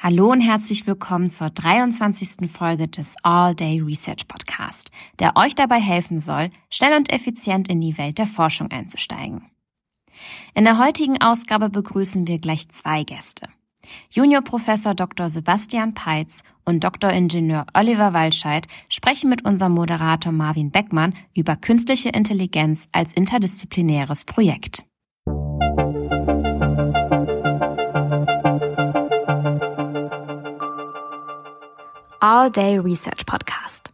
Hallo und herzlich willkommen zur 23. Folge des All Day Research Podcast, der euch dabei helfen soll, schnell und effizient in die Welt der Forschung einzusteigen. In der heutigen Ausgabe begrüßen wir gleich zwei Gäste. Juniorprofessor Dr. Sebastian Peitz und Dr. Ingenieur Oliver Walscheid sprechen mit unserem Moderator Marvin Beckmann über künstliche Intelligenz als interdisziplinäres Projekt. All Day Research Podcast.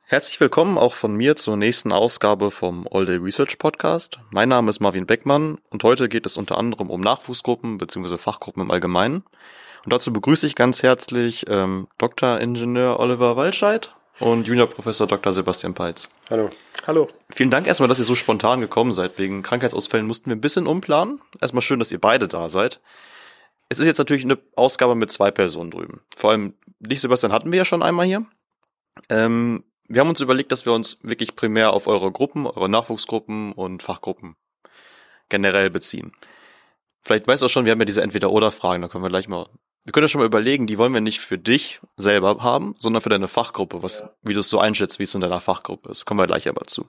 Herzlich willkommen auch von mir zur nächsten Ausgabe vom All Day Research Podcast. Mein Name ist Marvin Beckmann und heute geht es unter anderem um Nachwuchsgruppen bzw. Fachgruppen im Allgemeinen. Und dazu begrüße ich ganz herzlich ähm, Dr. Ingenieur Oliver Walscheid und Juniorprofessor Dr. Sebastian Peitz. Hallo. Hallo. Vielen Dank erstmal, dass ihr so spontan gekommen seid. Wegen Krankheitsausfällen mussten wir ein bisschen umplanen. Erstmal schön, dass ihr beide da seid. Es ist jetzt natürlich eine Ausgabe mit zwei Personen drüben. Vor allem dich, Sebastian, hatten wir ja schon einmal hier. Ähm, wir haben uns überlegt, dass wir uns wirklich primär auf eure Gruppen, eure Nachwuchsgruppen und Fachgruppen generell beziehen. Vielleicht weißt du auch schon, wir haben ja diese Entweder-Oder-Fragen, da können wir gleich mal, wir können ja schon mal überlegen, die wollen wir nicht für dich selber haben, sondern für deine Fachgruppe, was, ja. wie du es so einschätzt, wie es in deiner Fachgruppe ist. Kommen wir gleich aber zu.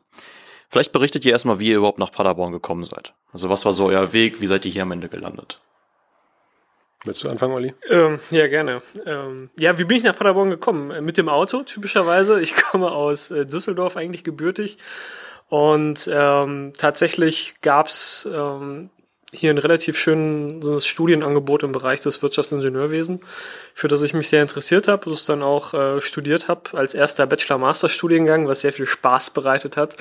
Vielleicht berichtet ihr erstmal, wie ihr überhaupt nach Paderborn gekommen seid. Also was war so euer Weg, wie seid ihr hier am Ende gelandet? Willst du anfangen, Olli? Ähm, ja, gerne. Ähm, ja, wie bin ich nach Paderborn gekommen? Äh, mit dem Auto, typischerweise. Ich komme aus äh, Düsseldorf, eigentlich gebürtig. Und ähm, tatsächlich gab's ähm, hier ein relativ schönes Studienangebot im Bereich des Wirtschaftsingenieurwesen, für das ich mich sehr interessiert habe, das dann auch äh, studiert habe als erster Bachelor-Master-Studiengang, was sehr viel Spaß bereitet hat,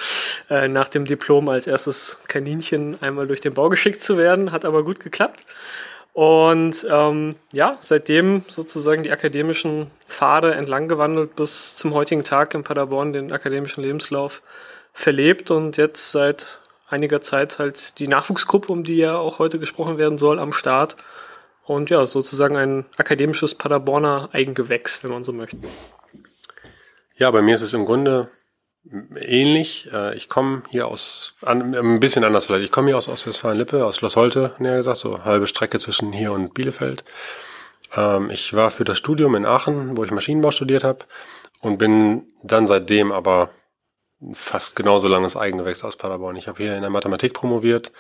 äh, nach dem Diplom als erstes Kaninchen einmal durch den Bau geschickt zu werden, hat aber gut geklappt. Und ähm, ja, seitdem sozusagen die akademischen Pfade entlang gewandelt bis zum heutigen Tag in Paderborn den akademischen Lebenslauf verlebt und jetzt seit einiger Zeit halt die Nachwuchsgruppe, um die ja auch heute gesprochen werden soll, am Start. Und ja, sozusagen ein akademisches Paderborner Eigengewächs, wenn man so möchte. Ja, bei mir ist es im Grunde ähnlich. Äh, ich komme hier aus, ein bisschen anders vielleicht. Ich komme hier aus Ostwestfalen-Lippe, aus Schloss Holte, näher gesagt, so halbe Strecke zwischen hier und Bielefeld. Ähm, ich war für das Studium in Aachen, wo ich Maschinenbau studiert habe und bin dann seitdem aber fast genauso langes Eigengewächs aus Paderborn. Ich habe hier in der Mathematik promoviert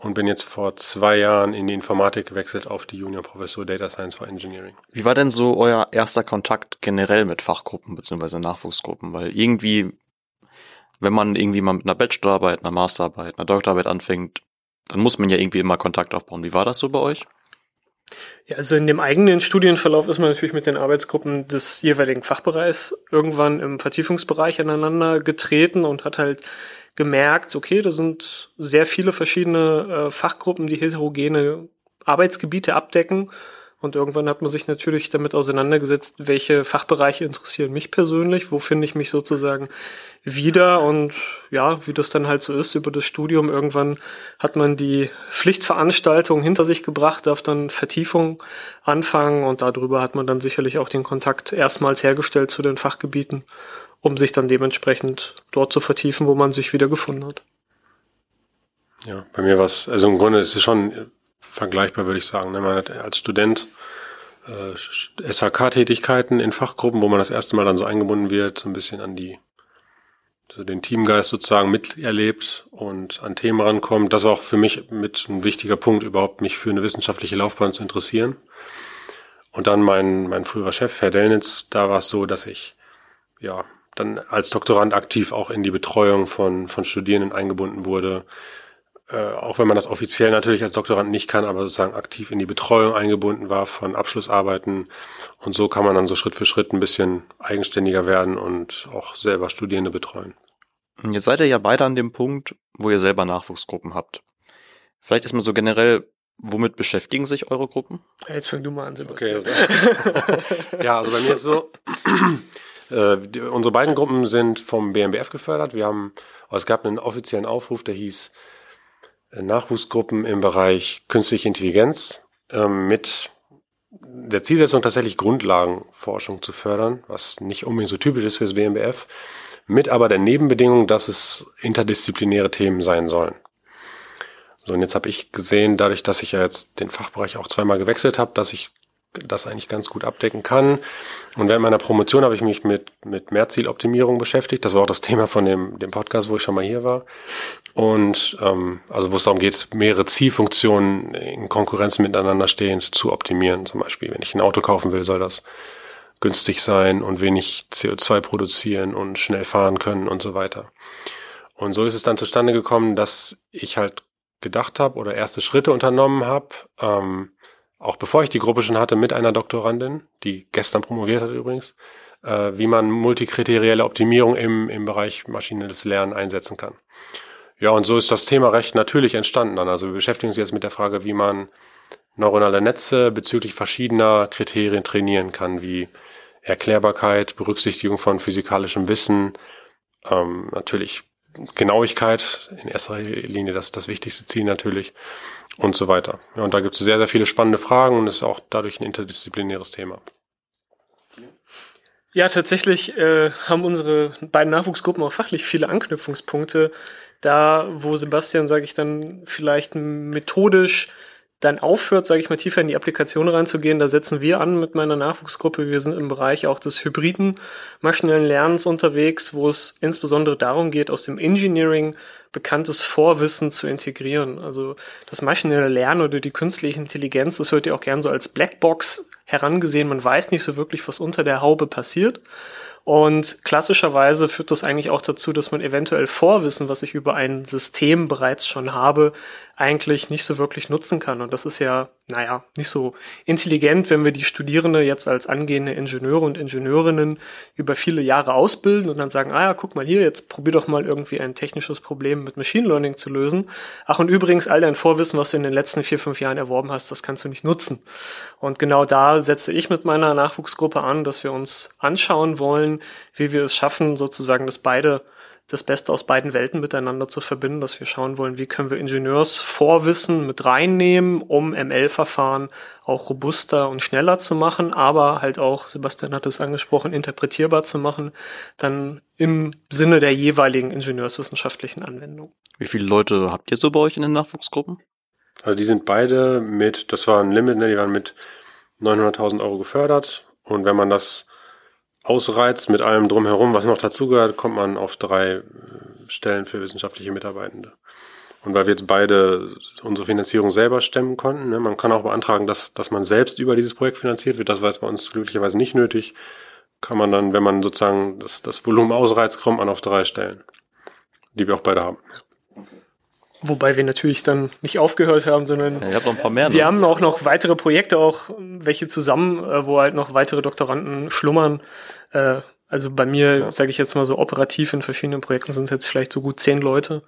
und bin jetzt vor zwei Jahren in die Informatik gewechselt auf die Junior-Professur Data Science for Engineering. Wie war denn so euer erster Kontakt generell mit Fachgruppen bzw. Nachwuchsgruppen? Weil irgendwie, wenn man irgendwie mal mit einer Bachelorarbeit, einer Masterarbeit, einer Doktorarbeit anfängt, dann muss man ja irgendwie immer Kontakt aufbauen. Wie war das so bei euch? Ja, also in dem eigenen Studienverlauf ist man natürlich mit den Arbeitsgruppen des jeweiligen Fachbereichs irgendwann im Vertiefungsbereich aneinander getreten und hat halt gemerkt, okay, da sind sehr viele verschiedene äh, Fachgruppen, die heterogene Arbeitsgebiete abdecken. Und irgendwann hat man sich natürlich damit auseinandergesetzt, welche Fachbereiche interessieren mich persönlich, wo finde ich mich sozusagen wieder und ja, wie das dann halt so ist über das Studium. Irgendwann hat man die Pflichtveranstaltung hinter sich gebracht, darf dann Vertiefung anfangen und darüber hat man dann sicherlich auch den Kontakt erstmals hergestellt zu den Fachgebieten um sich dann dementsprechend dort zu vertiefen, wo man sich wieder gefunden hat. Ja, bei mir war es, also im Grunde ist es schon vergleichbar, würde ich sagen. Ne? Man hat als Student äh, SHK-Tätigkeiten in Fachgruppen, wo man das erste Mal dann so eingebunden wird, so ein bisschen an die, so den Teamgeist sozusagen miterlebt und an Themen rankommt. Das war auch für mich mit ein wichtiger Punkt, überhaupt mich für eine wissenschaftliche Laufbahn zu interessieren. Und dann mein, mein früherer Chef, Herr Dellnitz, da war es so, dass ich ja dann als Doktorand aktiv auch in die Betreuung von, von Studierenden eingebunden wurde. Äh, auch wenn man das offiziell natürlich als Doktorand nicht kann, aber sozusagen aktiv in die Betreuung eingebunden war von Abschlussarbeiten. Und so kann man dann so Schritt für Schritt ein bisschen eigenständiger werden und auch selber Studierende betreuen. Jetzt seid ihr ja beide an dem Punkt, wo ihr selber Nachwuchsgruppen habt. Vielleicht ist man so generell, womit beschäftigen sich eure Gruppen? Jetzt fang du mal an, Sebastian. Okay. ja, also bei mir ist so, äh, die, unsere beiden Gruppen sind vom BMBF gefördert. Wir haben, oh, es gab einen offiziellen Aufruf, der hieß äh, Nachwuchsgruppen im Bereich künstliche Intelligenz äh, mit der Zielsetzung tatsächlich Grundlagenforschung zu fördern, was nicht unbedingt so typisch ist für das BMBF, mit aber der Nebenbedingung, dass es interdisziplinäre Themen sein sollen. So, und jetzt habe ich gesehen, dadurch, dass ich ja jetzt den Fachbereich auch zweimal gewechselt habe, dass ich das eigentlich ganz gut abdecken kann. Und während meiner Promotion habe ich mich mit, mit Mehrzieloptimierung beschäftigt. Das war auch das Thema von dem, dem Podcast, wo ich schon mal hier war. Und ähm, also wo es darum geht, mehrere Zielfunktionen in Konkurrenz miteinander stehend zu optimieren. Zum Beispiel, wenn ich ein Auto kaufen will, soll das günstig sein und wenig CO2 produzieren und schnell fahren können und so weiter. Und so ist es dann zustande gekommen, dass ich halt gedacht habe oder erste Schritte unternommen habe, ähm, auch bevor ich die Gruppe schon hatte, mit einer Doktorandin, die gestern promoviert hat übrigens, äh, wie man multikriterielle Optimierung im, im Bereich maschinelles Lernen einsetzen kann. Ja, und so ist das Thema recht natürlich entstanden dann. Also wir beschäftigen uns jetzt mit der Frage, wie man neuronale Netze bezüglich verschiedener Kriterien trainieren kann, wie Erklärbarkeit, Berücksichtigung von physikalischem Wissen, ähm, natürlich Genauigkeit, in erster Linie das, das wichtigste Ziel natürlich und so weiter. Ja, und da gibt es sehr, sehr viele spannende Fragen und ist auch dadurch ein interdisziplinäres Thema. Ja, tatsächlich äh, haben unsere beiden Nachwuchsgruppen auch fachlich viele Anknüpfungspunkte. Da, wo Sebastian, sage ich dann, vielleicht methodisch dann aufhört, sage ich mal, tiefer in die Applikation reinzugehen, da setzen wir an mit meiner Nachwuchsgruppe. Wir sind im Bereich auch des hybriden maschinellen Lernens unterwegs, wo es insbesondere darum geht, aus dem Engineering bekanntes Vorwissen zu integrieren. Also das maschinelle Lernen oder die künstliche Intelligenz, das wird ja auch gern so als Blackbox herangesehen. Man weiß nicht so wirklich, was unter der Haube passiert. Und klassischerweise führt das eigentlich auch dazu, dass man eventuell Vorwissen, was ich über ein System bereits schon habe, eigentlich nicht so wirklich nutzen kann. Und das ist ja, naja, nicht so intelligent, wenn wir die Studierende jetzt als angehende Ingenieure und Ingenieurinnen über viele Jahre ausbilden und dann sagen, ah ja, guck mal hier, jetzt probier doch mal irgendwie ein technisches Problem mit Machine Learning zu lösen. Ach, und übrigens, all dein Vorwissen, was du in den letzten vier, fünf Jahren erworben hast, das kannst du nicht nutzen. Und genau da setze ich mit meiner Nachwuchsgruppe an, dass wir uns anschauen wollen, wie wir es schaffen, sozusagen, dass beide das Beste aus beiden Welten miteinander zu verbinden, dass wir schauen wollen, wie können wir Ingenieursvorwissen mit reinnehmen, um ML-Verfahren auch robuster und schneller zu machen, aber halt auch, Sebastian hat es angesprochen, interpretierbar zu machen, dann im Sinne der jeweiligen ingenieurswissenschaftlichen Anwendung. Wie viele Leute habt ihr so bei euch in den Nachwuchsgruppen? Also die sind beide mit, das war ein Limit, ne, die waren mit 900.000 Euro gefördert und wenn man das ausreizt mit allem drumherum, was noch dazugehört, kommt man auf drei äh, Stellen für wissenschaftliche Mitarbeitende. Und weil wir jetzt beide unsere Finanzierung selber stemmen konnten, ne, man kann auch beantragen, dass, dass man selbst über dieses Projekt finanziert wird. Das war jetzt bei uns glücklicherweise nicht nötig. Kann man dann, wenn man sozusagen das, das Volumen ausreizt, kommt man auf drei Stellen, die wir auch beide haben. Wobei wir natürlich dann nicht aufgehört haben, sondern ich hab noch ein paar mehr, wir ne? haben auch noch weitere Projekte, auch welche zusammen, äh, wo halt noch weitere Doktoranden schlummern. Äh, also bei mir, ja. sage ich jetzt mal so operativ in verschiedenen Projekten sind es jetzt vielleicht so gut zehn Leute,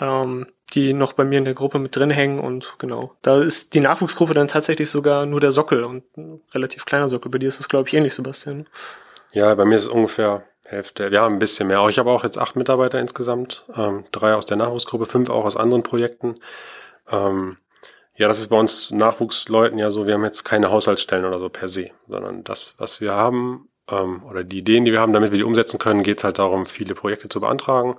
ähm, die noch bei mir in der Gruppe mit drin hängen und genau. Da ist die Nachwuchsgruppe dann tatsächlich sogar nur der Sockel und ein relativ kleiner Sockel. Bei dir ist das, glaube ich, ähnlich, Sebastian. Ja, bei mir ist es ungefähr Hälfte. Wir haben ein bisschen mehr. Ich habe auch jetzt acht Mitarbeiter insgesamt. Ähm, drei aus der Nachwuchsgruppe, fünf auch aus anderen Projekten. Ähm, ja, das ist bei uns Nachwuchsleuten ja so, wir haben jetzt keine Haushaltsstellen oder so per se, sondern das, was wir haben, ähm, oder die Ideen, die wir haben, damit wir die umsetzen können, geht es halt darum, viele Projekte zu beantragen.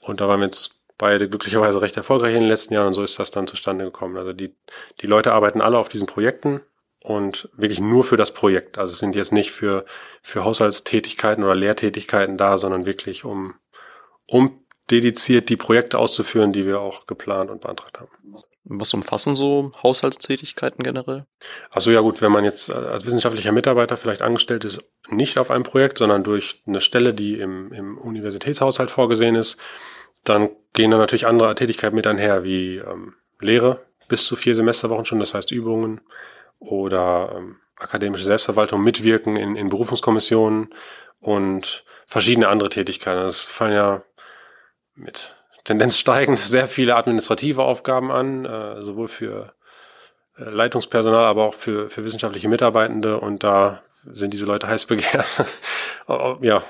Und da waren wir jetzt beide glücklicherweise recht erfolgreich in den letzten Jahren und so ist das dann zustande gekommen. Also die, die Leute arbeiten alle auf diesen Projekten und wirklich nur für das Projekt. Also sind jetzt nicht für, für Haushaltstätigkeiten oder Lehrtätigkeiten da, sondern wirklich um, um dediziert die Projekte auszuführen, die wir auch geplant und beantragt haben. Was umfassen so Haushaltstätigkeiten generell? Also ja gut, wenn man jetzt als wissenschaftlicher Mitarbeiter vielleicht angestellt ist, nicht auf einem Projekt, sondern durch eine Stelle, die im, im Universitätshaushalt vorgesehen ist, dann gehen da natürlich andere Tätigkeiten mit einher, wie ähm, Lehre bis zu vier Semesterwochen schon, das heißt Übungen, oder ähm, akademische Selbstverwaltung mitwirken in, in Berufungskommissionen und verschiedene andere Tätigkeiten. Es fallen ja mit Tendenz steigend sehr viele administrative Aufgaben an, äh, sowohl für äh, Leitungspersonal, aber auch für, für wissenschaftliche Mitarbeitende und da sind diese Leute heiß begehrt. ja,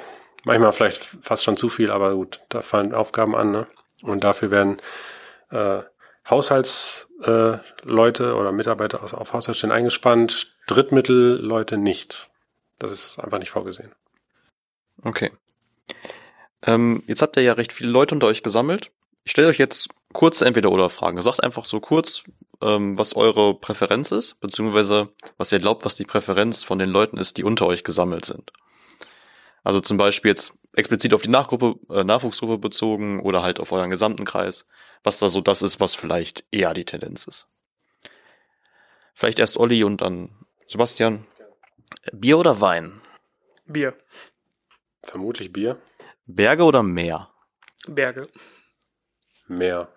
manchmal vielleicht fast schon zu viel, aber gut, da fallen Aufgaben an. Ne? Und dafür werden äh, Haushaltsleute äh, oder Mitarbeiter aus, auf Haushaltsstellen eingespannt, Drittmittelleute nicht. Das ist einfach nicht vorgesehen. Okay. Ähm, jetzt habt ihr ja recht viele Leute unter euch gesammelt. Ich stelle euch jetzt kurze Entweder-Oder-Fragen. Sagt einfach so kurz, ähm, was eure Präferenz ist, beziehungsweise was ihr glaubt, was die Präferenz von den Leuten ist, die unter euch gesammelt sind. Also zum Beispiel jetzt explizit auf die Nachgruppe, äh, Nachwuchsgruppe bezogen oder halt auf euren gesamten Kreis, was da so das ist, was vielleicht eher die Tendenz ist. Vielleicht erst Olli und dann Sebastian. Bier oder Wein? Bier. Vermutlich Bier. Berge oder Meer? Berge. Mehr.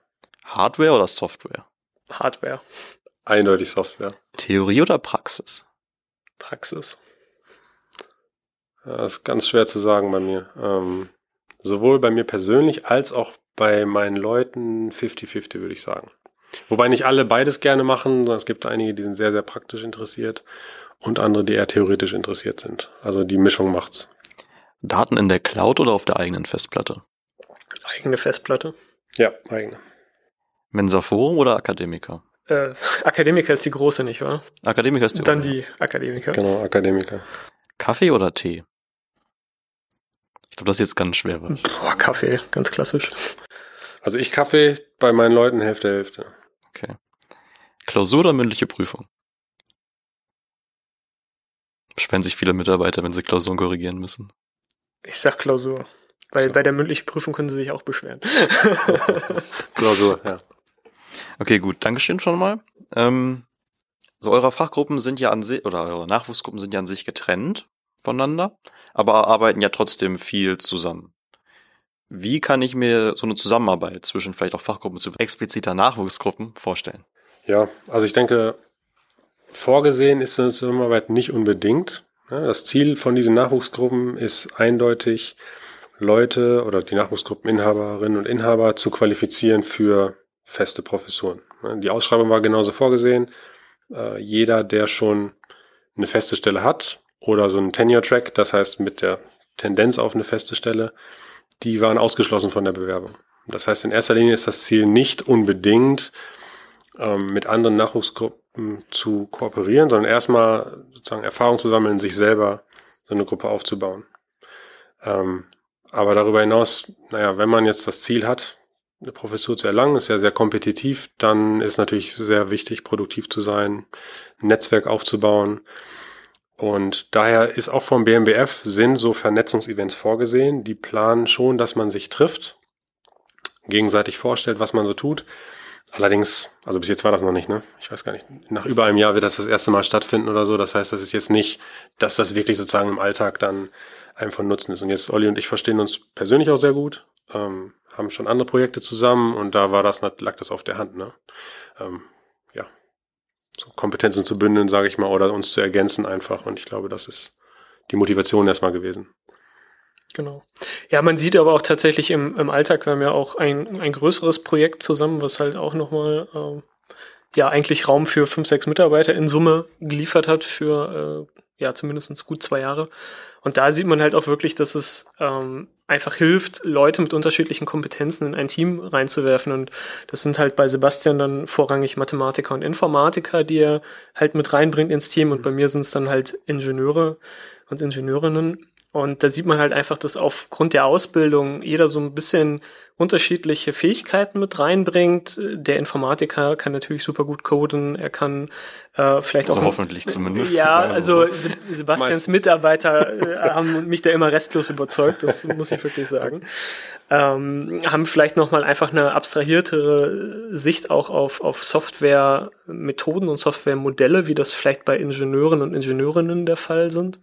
Hardware oder Software? Hardware. Eindeutig Software. Theorie oder Praxis? Praxis. Das ist ganz schwer zu sagen bei mir. Ähm, sowohl bei mir persönlich als auch bei meinen Leuten 50-50 würde ich sagen. Wobei nicht alle beides gerne machen, sondern es gibt einige, die sind sehr, sehr praktisch interessiert und andere, die eher theoretisch interessiert sind. Also die Mischung macht's. Daten in der Cloud oder auf der eigenen Festplatte? Eigene Festplatte. Ja, eigene. Mensaforum oder Akademiker? Äh, Akademiker ist die große, nicht wahr? Akademiker ist die Und dann die Akademiker. Genau, Akademiker. Kaffee oder Tee? Ich glaube, das ist jetzt ganz schwer. Wird. Boah, Kaffee, ganz klassisch. Also ich Kaffee, bei meinen Leuten Hälfte, Hälfte. Okay. Klausur oder mündliche Prüfung? Beschweren sich viele Mitarbeiter, wenn sie Klausuren korrigieren müssen. Ich sag Klausur. Weil So. bei der mündlichen Prüfung können sie sich auch beschweren. Klausur, ja. Okay, gut. Dankeschön schon mal. Ähm, so eure Fachgruppen sind ja an sich, oder eure Nachwuchsgruppen sind ja an sich getrennt voneinander, aber arbeiten ja trotzdem viel zusammen. Wie kann ich mir so eine Zusammenarbeit zwischen vielleicht auch Fachgruppen zu expliziter Nachwuchsgruppen vorstellen? Ja, also ich denke, vorgesehen ist eine Zusammenarbeit nicht unbedingt. Ja, Das Ziel von diesen Nachwuchsgruppen ist eindeutig, Leute oder die Nachwuchsgruppeninhaberinnen und Inhaber zu qualifizieren für feste Professuren. Ja, Die Ausschreibung war genauso vorgesehen. Äh, Jeder, der schon eine feste Stelle hat oder so einen Tenure-Track, das heißt mit der Tendenz auf eine feste Stelle, die waren ausgeschlossen von der Bewerbung. Das heißt, in erster Linie ist das Ziel nicht unbedingt, ähm, mit anderen Nachwuchsgruppen zu kooperieren, sondern erstmal sozusagen Erfahrung zu sammeln, sich selber so eine Gruppe aufzubauen. Ähm, aber darüber hinaus, naja, wenn man jetzt das Ziel hat, eine Professur zu erlangen, ist ja sehr kompetitiv, dann ist natürlich sehr wichtig, produktiv zu sein, ein Netzwerk aufzubauen. Und daher ist auch vom BMBF sind so Vernetzungsevents vorgesehen. Die planen schon, dass man sich trifft, gegenseitig vorstellt, was man so tut. Allerdings, also bis jetzt war das noch nicht, ne? Ich weiß gar nicht. Nach über einem Jahr wird das das erste Mal stattfinden oder so. Das heißt, das ist jetzt nicht, dass das wirklich sozusagen im Alltag dann einem von Nutzen ist. Und jetzt Olli und ich verstehen uns persönlich auch sehr gut, ähm, haben schon andere Projekte zusammen und da war das, lag das auf der Hand, ne? Ähm, Kompetenzen zu bündeln, sage ich mal, oder uns zu ergänzen einfach. Und ich glaube, das ist die Motivation erstmal gewesen. Genau. Ja, man sieht aber auch tatsächlich im, im Alltag, wir haben ja auch ein, ein größeres Projekt zusammen, was halt auch nochmal ähm, ja eigentlich Raum für fünf, sechs Mitarbeiter in Summe geliefert hat für äh, ja zumindest gut zwei Jahre. Und da sieht man halt auch wirklich, dass es ähm, einfach hilft, Leute mit unterschiedlichen Kompetenzen in ein Team reinzuwerfen. Und das sind halt bei Sebastian dann vorrangig Mathematiker und Informatiker, die er halt mit reinbringt ins Team. Und bei mir sind es dann halt Ingenieure und Ingenieurinnen. Und da sieht man halt einfach, dass aufgrund der Ausbildung jeder so ein bisschen unterschiedliche Fähigkeiten mit reinbringt. Der Informatiker kann natürlich super gut coden, er kann äh, vielleicht Also auch hoffentlich zumindest. ja, Also also Se Sebastians Meistens. Mitarbeiter äh, haben mich da immer restlos überzeugt, das muss ich wirklich sagen. Ähm, haben vielleicht nochmal einfach eine abstrahiertere Sicht auch auf, auf Software-Methoden und Software-Modelle, wie das vielleicht bei Ingenieuren und Ingenieurinnen der Fall sind.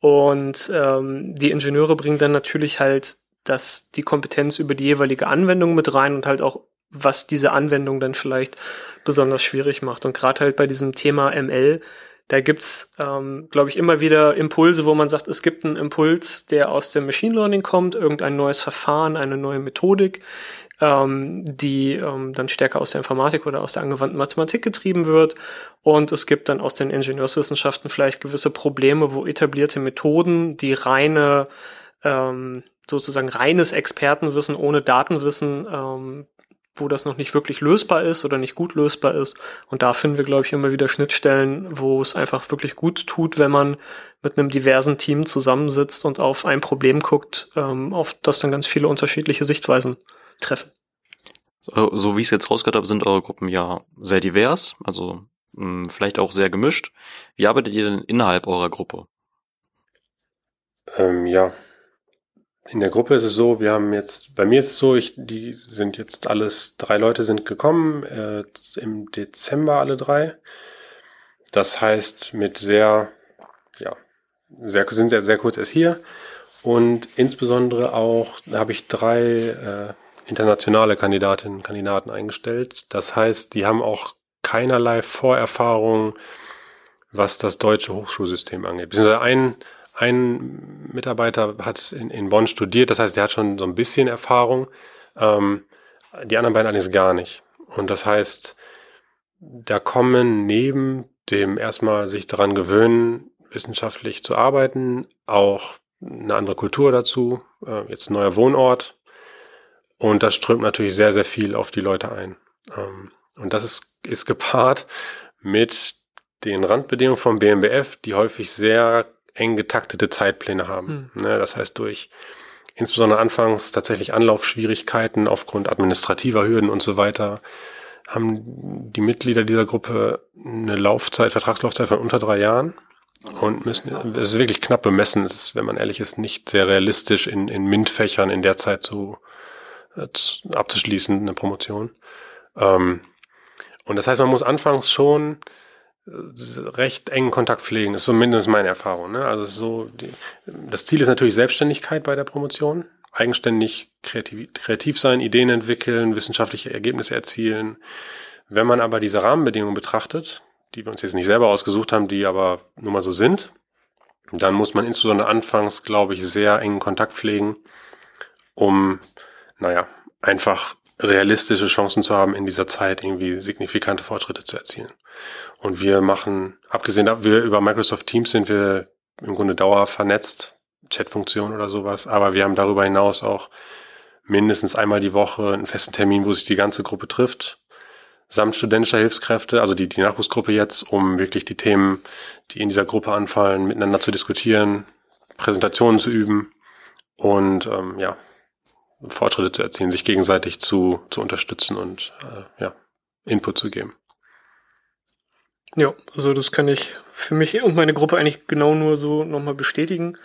Und ähm, die Ingenieure bringen dann natürlich halt das, die Kompetenz über die jeweilige Anwendung mit rein und halt auch, was diese Anwendung dann vielleicht besonders schwierig macht. Und gerade halt bei diesem Thema ML, da gibt's, ähm, glaube ich, immer wieder Impulse, wo man sagt, es gibt einen Impuls, der aus dem Machine Learning kommt, irgendein neues Verfahren, eine neue Methodik, ähm, die ähm, dann stärker aus der Informatik oder aus der angewandten Mathematik getrieben wird. Und es gibt dann aus den Ingenieurswissenschaften vielleicht gewisse Probleme, wo etablierte Methoden, die reine, ähm, sozusagen reines Expertenwissen ohne Datenwissen, ähm, wo das noch nicht wirklich lösbar ist oder nicht gut lösbar ist. Und da finden wir, glaube ich, immer wieder Schnittstellen, wo es einfach wirklich gut tut, wenn man mit einem diversen Team zusammensitzt und auf ein Problem guckt, ähm, auf das dann ganz viele unterschiedliche Sichtweisen treffen. So, so wie ich es jetzt rausgehört habe, sind eure Gruppen ja sehr divers, also mh, vielleicht auch sehr gemischt. Wie arbeitet ihr denn innerhalb eurer Gruppe? Ähm, ja, in der Gruppe ist es so, wir haben jetzt, bei mir ist es so, ich, die sind jetzt alles, drei Leute sind gekommen, äh, im Dezember alle drei. Das heißt, mit sehr, ja, sehr, sind sehr, sehr kurz erst hier. Und insbesondere auch, da habe ich drei äh, internationale Kandidatinnen und Kandidaten eingestellt. Das heißt, die haben auch keinerlei Vorerfahrung, was das deutsche Hochschulsystem angeht. Beziehungsweise ein, ein Mitarbeiter hat in, in Bonn studiert, das heißt, der hat schon so ein bisschen Erfahrung. Ähm, die anderen beiden allerdings gar nicht. Und das heißt, da kommen neben dem erstmal sich daran gewöhnen, wissenschaftlich zu arbeiten, auch eine andere Kultur dazu, äh, jetzt ein neuer Wohnort. Und das strömt natürlich sehr, sehr viel auf die Leute ein. Ähm, und das ist, ist gepaart mit den Randbedingungen vom BMBF, die häufig sehr eng getaktete Zeitpläne haben. Hm. Ne, das heißt, durch insbesondere anfangs tatsächlich Anlaufschwierigkeiten aufgrund administrativer Hürden und so weiter, haben die Mitglieder dieser Gruppe eine Laufzeit, Vertragslaufzeit von unter drei Jahren und müssen, es ist wirklich knapp bemessen. Es ist, wenn man ehrlich ist, nicht sehr realistisch in, in MINT-Fächern in der Zeit zu, abzuschließen, eine Promotion. Ähm, und das heißt, man muss anfangs schon äh, recht engen Kontakt pflegen, ist zumindest meine Erfahrung. Ne? Also so, die, das Ziel ist natürlich Selbstständigkeit bei der Promotion, eigenständig kreativ, kreativ sein, Ideen entwickeln, wissenschaftliche Ergebnisse erzielen. Wenn man aber diese Rahmenbedingungen betrachtet, die wir uns jetzt nicht selber ausgesucht haben, die aber nun mal so sind, dann muss man insbesondere anfangs, glaube ich, sehr engen Kontakt pflegen, um, naja, einfach realistische Chancen zu haben, in dieser Zeit irgendwie signifikante Fortschritte zu erzielen. Und wir machen, abgesehen, wir über Microsoft Teams sind wir im Grunde dauerhaft vernetzt, Chatfunktion oder sowas, aber wir haben darüber hinaus auch mindestens einmal die Woche einen festen Termin, wo sich die ganze Gruppe trifft samt studentischer Hilfskräfte, also die, die Nachwuchsgruppe jetzt, um wirklich die Themen, die in dieser Gruppe anfallen, miteinander zu diskutieren, Präsentationen zu üben und ähm, ja, Fortschritte zu erzielen, sich gegenseitig zu, zu unterstützen und äh, ja, Input zu geben. Ja, also das kann ich für mich und meine Gruppe eigentlich genau nur so nochmal bestätigen.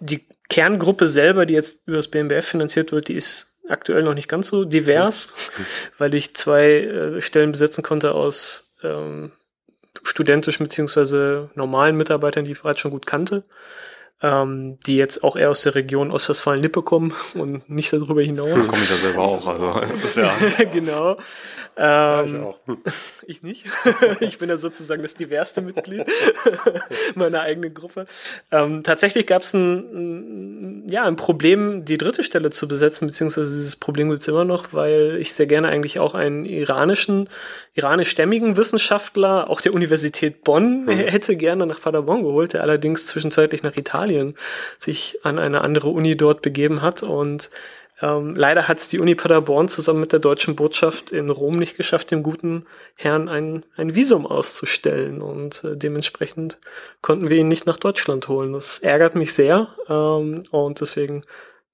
Die Kerngruppe selber, die jetzt über das BMBF finanziert wird, die ist aktuell noch nicht ganz so divers, mhm. weil ich zwei äh, Stellen besetzen konnte aus ähm, studentischen beziehungsweise normalen Mitarbeitern, die ich bereits schon gut kannte ähm, die jetzt auch eher aus der Region Ostwestfalen-Lippe kommen und nicht darüber hinaus. Komme ich ja selber auch, also das ist ja. genau. Ähm, ich, auch. ich nicht. ich bin ja sozusagen das diverste Mitglied meiner eigenen Gruppe. Ähm, tatsächlich gab es ein, ja, ein Problem, die dritte Stelle zu besetzen, beziehungsweise dieses Problem gibt es immer noch, weil ich sehr gerne eigentlich auch einen iranischen, iranischstämmigen Wissenschaftler, auch der Universität Bonn, mhm. hätte gerne nach Paderborn geholt, der allerdings zwischenzeitlich nach Italien Italien sich an eine andere Uni dort begeben hat. Und ähm, leider hat es die Uni Paderborn zusammen mit der deutschen Botschaft in Rom nicht geschafft, dem guten Herrn ein, ein Visum auszustellen. Und äh, dementsprechend konnten wir ihn nicht nach Deutschland holen. Das ärgert mich sehr. Ähm, und deswegen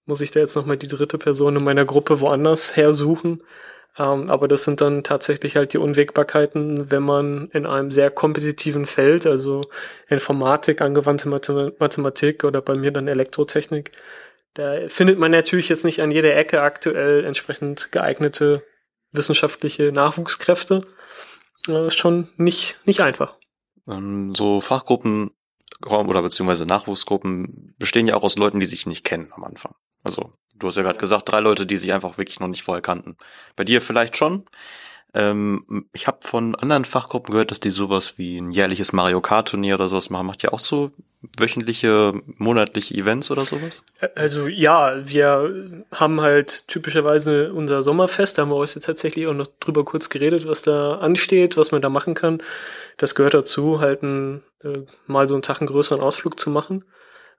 muss ich da jetzt nochmal die dritte Person in meiner Gruppe woanders her suchen. Ähm, aber das sind dann tatsächlich halt die Unwägbarkeiten, wenn man in einem sehr kompetitiven Feld, also Informatik, angewandte Mathematik oder bei mir dann Elektrotechnik, da findet man natürlich jetzt nicht an jeder Ecke aktuell entsprechend geeignete wissenschaftliche Nachwuchskräfte. Das ist schon nicht, nicht einfach. Ähm, so Fachgruppen oder beziehungsweise Nachwuchsgruppen bestehen ja auch aus Leuten, die sich nicht kennen am Anfang. Also Du hast ja gerade gesagt, drei Leute, die sich einfach wirklich noch nicht vorher kannten. Bei dir vielleicht schon. Ähm, ich habe von anderen Fachgruppen gehört, dass die sowas wie ein jährliches Mario Kart Turnier oder sowas machen. Macht ihr auch so wöchentliche, monatliche Events oder sowas? Also ja, wir haben halt typischerweise unser Sommerfest. Da haben wir heute tatsächlich auch noch drüber kurz geredet, was da ansteht, was man da machen kann. Das gehört dazu, halt ein, äh, mal so einen Tag einen größeren Ausflug zu machen.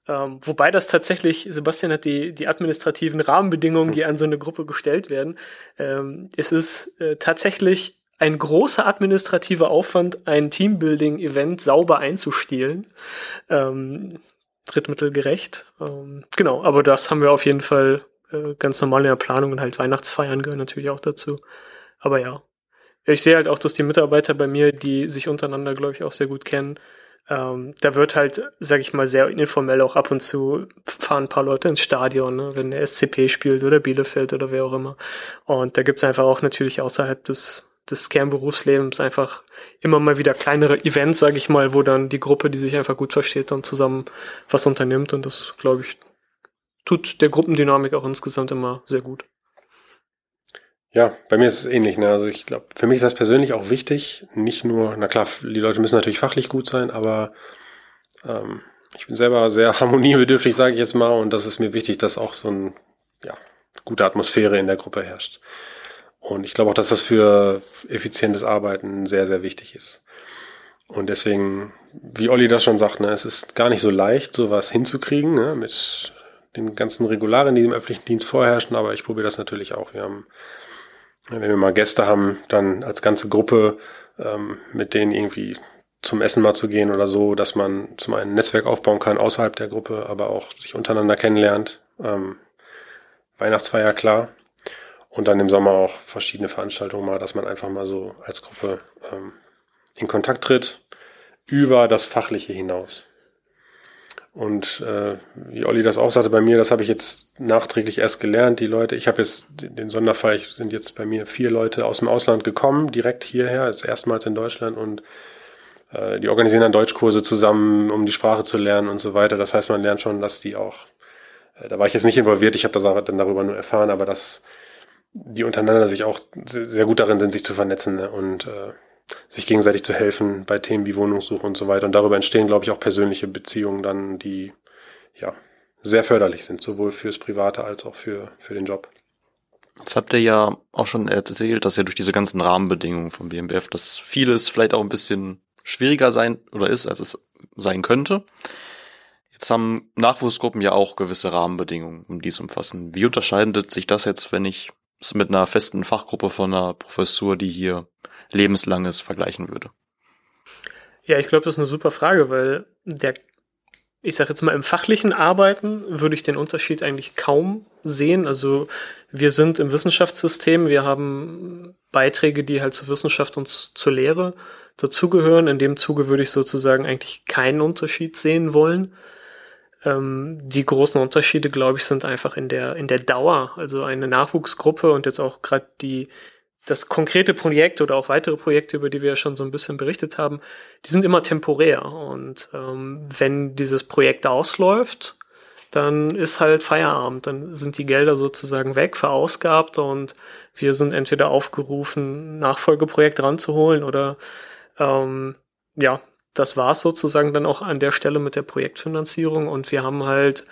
Ähm, wobei das tatsächlich, Sebastian hat die, die administrativen Rahmenbedingungen, die an so eine Gruppe gestellt werden. Ähm, es ist äh, tatsächlich ein großer administrativer Aufwand, ein Teambuilding-Event sauber einzustielen. Ähm, drittmittelgerecht. Ähm, genau, aber das haben wir auf jeden Fall äh, ganz normal in der Planung und halt Weihnachtsfeiern gehören natürlich auch dazu. Aber ja, ich sehe halt auch, dass die Mitarbeiter bei mir, die sich untereinander, glaube ich, auch sehr gut kennen, ähm, da wird halt, sag ich mal, sehr informell auch ab und zu fahren ein paar Leute ins Stadion, ne, wenn der SCP spielt oder Bielefeld oder wer auch immer. Und da gibt's einfach auch natürlich außerhalb des, des Kernberufslebens einfach immer mal wieder kleinere Events, sag ich mal, wo dann die Gruppe, die sich einfach gut versteht, dann zusammen was unternimmt. Und das, glaube ich, tut der Gruppendynamik auch insgesamt immer sehr gut. Ja, bei mir ist es ähnlich. Ne? Also ich glaube, für mich ist das persönlich auch wichtig. Nicht nur, na klar, die Leute müssen natürlich fachlich gut sein, aber ähm, ich bin selber sehr harmoniebedürftig, sage ich jetzt mal, und das ist mir wichtig, dass auch so ein ja, gute Atmosphäre in der Gruppe herrscht. Und ich glaube auch, dass das für effizientes Arbeiten sehr, sehr wichtig ist. Und deswegen, wie Olli das schon sagt, ne, es ist gar nicht so leicht, sowas hinzukriegen, ne, mit den ganzen Regularien, die im öffentlichen Dienst vorherrschen, aber ich probiere das natürlich auch. Wir haben wenn wir mal Gäste haben, dann als ganze Gruppe ähm, mit denen irgendwie zum Essen mal zu gehen oder so, dass man zum einen ein Netzwerk aufbauen kann außerhalb der Gruppe, aber auch sich untereinander kennenlernt. Ähm, Weihnachtsfeier klar. Und dann im Sommer auch verschiedene Veranstaltungen mal, dass man einfach mal so als Gruppe ähm, in Kontakt tritt über das Fachliche hinaus. Und äh, wie Olli das auch sagte bei mir, das habe ich jetzt nachträglich erst gelernt. Die Leute, ich habe jetzt den Sonderfall, ich sind jetzt bei mir vier Leute aus dem Ausland gekommen, direkt hierher, das erstmals in Deutschland und äh, die organisieren dann Deutschkurse zusammen, um die Sprache zu lernen und so weiter. Das heißt, man lernt schon, dass die auch, äh, da war ich jetzt nicht involviert, ich habe das dann darüber nur erfahren, aber dass die untereinander sich auch sehr gut darin sind, sich zu vernetzen ne? und äh, sich gegenseitig zu helfen bei Themen wie Wohnungssuche und so weiter. Und darüber entstehen, glaube ich, auch persönliche Beziehungen dann, die ja sehr förderlich sind, sowohl fürs Private als auch für, für den Job. Jetzt habt ihr ja auch schon erzählt, dass ja durch diese ganzen Rahmenbedingungen vom BMBF, dass vieles vielleicht auch ein bisschen schwieriger sein oder ist, als es sein könnte. Jetzt haben Nachwuchsgruppen ja auch gewisse Rahmenbedingungen, um dies umfassen. Wie unterscheidet sich das jetzt, wenn ich mit einer festen Fachgruppe von einer Professur, die hier lebenslanges vergleichen würde? Ja, ich glaube, das ist eine super Frage, weil der, ich sage jetzt mal, im fachlichen Arbeiten würde ich den Unterschied eigentlich kaum sehen. Also wir sind im Wissenschaftssystem, wir haben Beiträge, die halt zur Wissenschaft und zur Lehre dazugehören. In dem Zuge würde ich sozusagen eigentlich keinen Unterschied sehen wollen. Ähm, die großen Unterschiede, glaube ich, sind einfach in der, in der Dauer. Also eine Nachwuchsgruppe und jetzt auch gerade die, das konkrete Projekt oder auch weitere Projekte, über die wir ja schon so ein bisschen berichtet haben, die sind immer temporär. Und ähm, wenn dieses Projekt ausläuft, dann ist halt Feierabend. Dann sind die Gelder sozusagen weg, verausgabt und wir sind entweder aufgerufen, Nachfolgeprojekt ranzuholen oder ähm, ja, das war's sozusagen dann auch an der Stelle mit der Projektfinanzierung. Und wir haben halt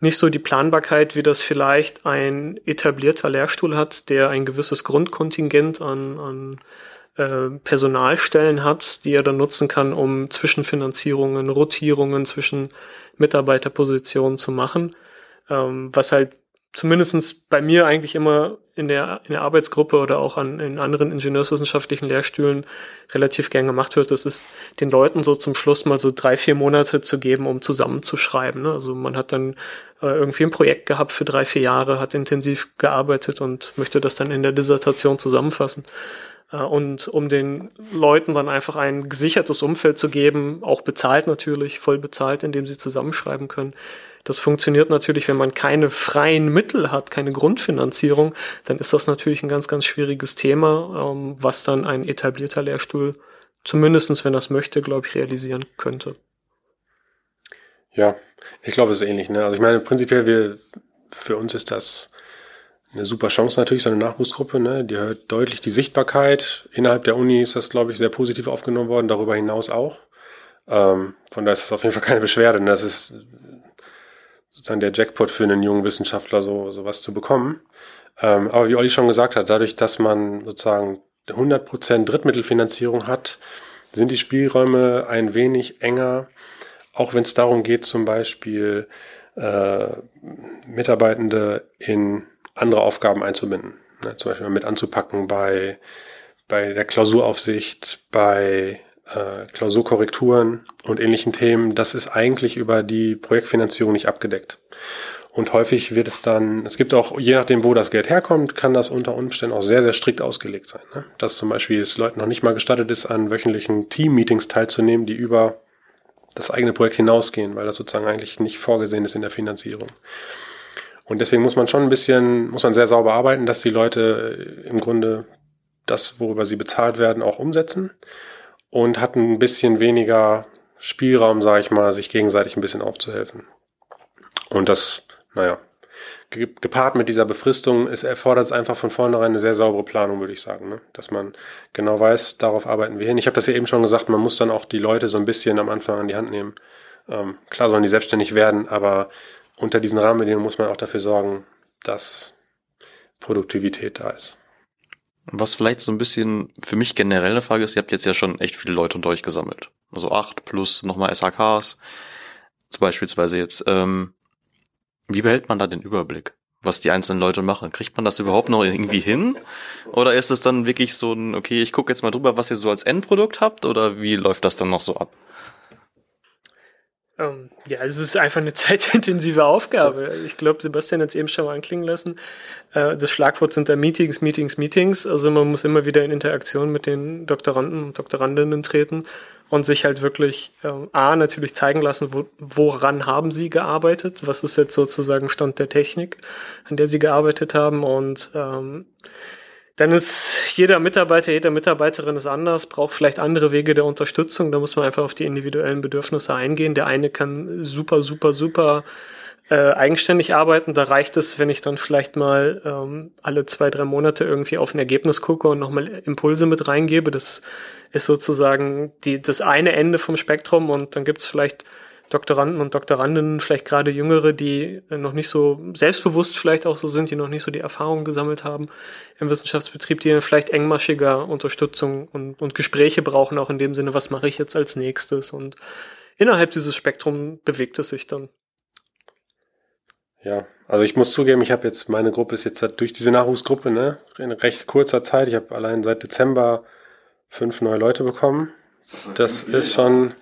nicht so die Planbarkeit, wie das vielleicht ein etablierter Lehrstuhl hat, der ein gewisses Grundkontingent an, an äh, Personalstellen hat, die er dann nutzen kann, um Zwischenfinanzierungen, Rotierungen zwischen Mitarbeiterpositionen zu machen, ähm, was halt zumindestens bei mir eigentlich immer in der, in der Arbeitsgruppe oder auch an, in anderen ingenieurswissenschaftlichen Lehrstühlen relativ gern gemacht wird, das ist den Leuten so zum Schluss mal so drei, vier Monate zu geben, um zusammenzuschreiben. Ne? Also man hat dann äh, irgendwie ein Projekt gehabt für drei, vier Jahre, hat intensiv gearbeitet und möchte das dann in der Dissertation zusammenfassen. Äh, und um den Leuten dann einfach ein gesichertes Umfeld zu geben, auch bezahlt natürlich, voll bezahlt, indem sie zusammenschreiben können. Das funktioniert natürlich, wenn man keine freien Mittel hat, keine Grundfinanzierung, dann ist das natürlich ein ganz, ganz schwieriges Thema, ähm, was dann ein etablierter Lehrstuhl zumindestens, wenn das möchte, glaube ich, realisieren könnte. Ja, ich glaube, es ist ähnlich. Ne? Also ich meine, prinzipiell, wir, für uns ist das eine super Chance natürlich, so eine Nachwuchsgruppe, ne? Die hört deutlich die Sichtbarkeit. Innerhalb der Uni ist das, glaube ich, sehr positiv aufgenommen worden, darüber hinaus auch. Ähm, von daher ist es auf jeden Fall keine Beschwerde. Ne? Das ist sozusagen der Jackpot für einen jungen Wissenschaftler, so sowas zu bekommen. Ähm, aber wie Olli schon gesagt hat, dadurch, dass man sozusagen 100% Drittmittelfinanzierung hat, sind die Spielräume ein wenig enger, auch wenn es darum geht, zum Beispiel äh, Mitarbeitende in andere Aufgaben einzubinden. Ne, zum Beispiel mit anzupacken bei, bei der Klausuraufsicht, bei äh, Klausurkorrekturen und ähnlichen Themen. Das ist eigentlich über die Projektfinanzierung nicht abgedeckt. Und häufig wird es dann, es gibt auch, je nachdem, wo das Geld herkommt, kann das unter Umständen auch sehr, sehr strikt ausgelegt sein. Ne? Dass zum Beispiel es Leuten noch nicht mal gestattet ist, an wöchentlichen Team-Meetings teilzunehmen, die über das eigene Projekt hinausgehen, weil das sozusagen eigentlich nicht vorgesehen ist in der Finanzierung. Und deswegen muss man schon ein bisschen, muss man sehr sauber arbeiten, dass die Leute im Grunde das, worüber sie bezahlt werden, auch umsetzen und hat ein bisschen weniger Spielraum, sage ich mal, sich gegenseitig ein bisschen aufzuhelfen. Und das, naja, gepaart mit dieser Befristung, es erfordert es einfach von vornherein eine sehr saubere Planung, würde ich sagen. Ne? Dass man genau weiß, darauf arbeiten wir hin. Ich habe das ja eben schon gesagt, man muss dann auch die Leute so ein bisschen am Anfang an die Hand nehmen. Ähm, klar sollen die selbstständig werden, aber unter diesen Rahmenbedingungen muss man auch dafür sorgen, dass Produktivität da ist. Was vielleicht so ein bisschen für mich generell eine Frage ist, ihr habt jetzt ja schon echt viele Leute unter euch gesammelt. Also acht plus nochmal SHKs. So beispielsweise jetzt. Ähm, wie behält man da den Überblick? was die einzelnen Leute machen. Kriegt man das überhaupt noch irgendwie hin? Oder ist es dann wirklich so ein, okay, ich gucke jetzt mal drüber, was ihr so als Endprodukt habt? Oder wie läuft das dann noch so ab? Ähm, ja, es ist einfach eine zeitintensive Aufgabe. Ich glaube, Sebastian hat es eben schon mal anklingen lassen. Äh, das Schlagwort sind da Meetings, Meetings, Meetings. Also man muss immer wieder in Interaktion mit den Doktoranden und Doktorandinnen treten und sich halt wirklich äh, A, natürlich zeigen lassen, wo, woran haben sie gearbeitet, was ist jetzt sozusagen Stand der Technik, an der sie gearbeitet haben und ähm, dann ist jeder Mitarbeiter, jede Mitarbeiterin ist anders, braucht vielleicht andere Wege der Unterstützung. Da muss man einfach auf die individuellen Bedürfnisse eingehen. Der eine kann super, super, super äh, eigenständig arbeiten. Da reicht es, wenn ich dann vielleicht mal ähm, alle zwei, drei Monate irgendwie auf ein Ergebnis gucke und nochmal Impulse mit reingebe. Das ist sozusagen die, das eine Ende vom Spektrum und dann gibt es vielleicht Doktoranden und Doktorandinnen, vielleicht gerade Jüngere, die noch nicht so selbstbewusst vielleicht auch so sind, die noch nicht so die Erfahrung gesammelt haben im Wissenschaftsbetrieb, die vielleicht engmaschiger Unterstützung und, und Gespräche brauchen, auch in dem Sinne, was mache ich jetzt als nächstes und innerhalb dieses Spektrum bewegt es sich dann. Ja, also ich muss zugeben, ich habe jetzt, meine Gruppe ist jetzt durch diese Nachwuchsgruppe, ne, in recht kurzer Zeit, ich habe allein seit Dezember fünf neue Leute bekommen. Das ist schon,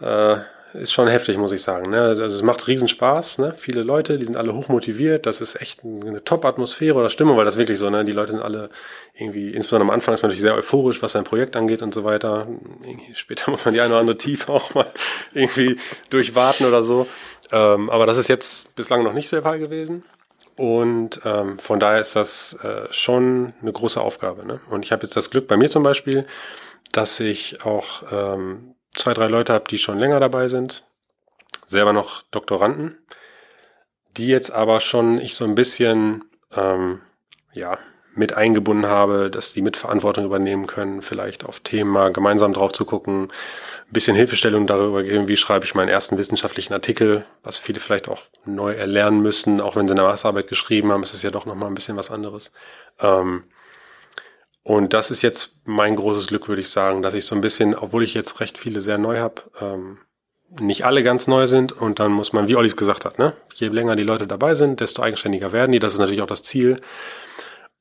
äh, ist schon heftig, muss ich sagen. Ne? Also es macht riesen Spaß, ne? Viele Leute, die sind alle hochmotiviert, das ist echt eine Top-Atmosphäre oder Stimmung, weil das wirklich so, ne? Die Leute sind alle irgendwie, insbesondere am Anfang ist man natürlich sehr euphorisch, was sein Projekt angeht und so weiter. Später muss man die eine oder andere Tiefe auch mal irgendwie durchwarten oder so. Ähm, aber das ist jetzt bislang noch nicht der Fall gewesen. Und ähm, von daher ist das äh, schon eine große Aufgabe. Ne? Und ich habe jetzt das Glück bei mir zum Beispiel, dass ich auch ähm, zwei, drei Leute habe, die schon länger dabei sind, selber noch Doktoranden, die jetzt aber schon ich so ein bisschen ähm, ja mit eingebunden habe, dass die Mitverantwortung übernehmen können, vielleicht auf Themen mal gemeinsam drauf zu gucken, ein bisschen Hilfestellung darüber geben, wie schreibe ich meinen ersten wissenschaftlichen Artikel, was viele vielleicht auch neu erlernen müssen, auch wenn sie eine Masterarbeit geschrieben haben, ist es ja doch nochmal ein bisschen was anderes. Ähm, und das ist jetzt mein großes Glück, würde ich sagen, dass ich so ein bisschen, obwohl ich jetzt recht viele sehr neu habe, ähm, nicht alle ganz neu sind und dann muss man, wie Ollis gesagt hat, ne, je länger die Leute dabei sind, desto eigenständiger werden die. Das ist natürlich auch das Ziel.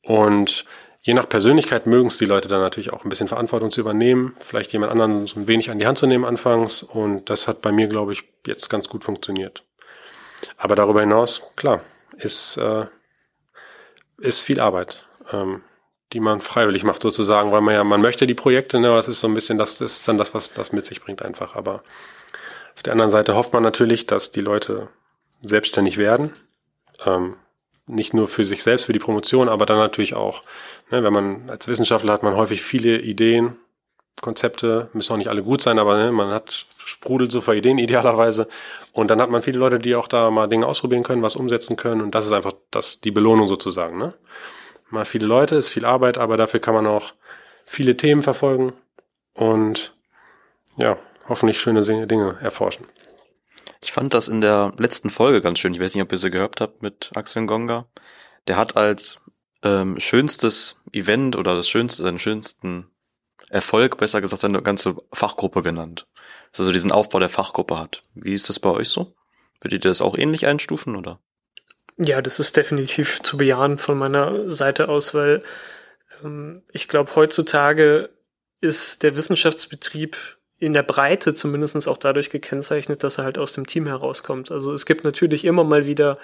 Und je nach Persönlichkeit mögen es die Leute dann natürlich auch ein bisschen Verantwortung zu übernehmen, vielleicht jemand anderen so ein wenig an die Hand zu nehmen anfangs. Und das hat bei mir, glaube ich, jetzt ganz gut funktioniert. Aber darüber hinaus, klar, ist, äh, ist viel Arbeit. Ähm, die man freiwillig macht sozusagen, weil man ja, man möchte die Projekte, ne, das ist so ein bisschen, das ist dann das, was das mit sich bringt einfach. Aber auf der anderen Seite hofft man natürlich, dass die Leute selbstständig werden. Ähm, nicht nur für sich selbst, für die Promotion, aber dann natürlich auch, ne, wenn man als Wissenschaftler hat man häufig viele Ideen, Konzepte, müssen auch nicht alle gut sein, aber ne, man hat sprudelt so vor Ideen idealerweise. Und dann hat man viele Leute, die auch da mal Dinge ausprobieren können, was umsetzen können. Und das ist einfach das, die Belohnung sozusagen. Ne? Mal viele Leute, ist viel Arbeit, aber dafür kann man auch viele Themen verfolgen und ja, hoffentlich schöne Dinge erforschen. Ich fand das in der letzten Folge ganz schön. Ich weiß nicht, ob ihr sie gehört habt mit Axel Gonga. Der hat als ähm, schönstes Event oder das schönste, seinen schönsten Erfolg, besser gesagt, seine ganze Fachgruppe genannt. Dass er so diesen Aufbau der Fachgruppe hat. Wie ist das bei euch so? Würdet ihr das auch ähnlich einstufen, oder? Ja, das ist definitiv zu bejahen von meiner Seite aus, weil ähm, ich glaube, heutzutage ist der Wissenschaftsbetrieb in der Breite zumindestens auch dadurch gekennzeichnet, dass er halt aus dem Team herauskommt. Also es gibt natürlich immer mal wieder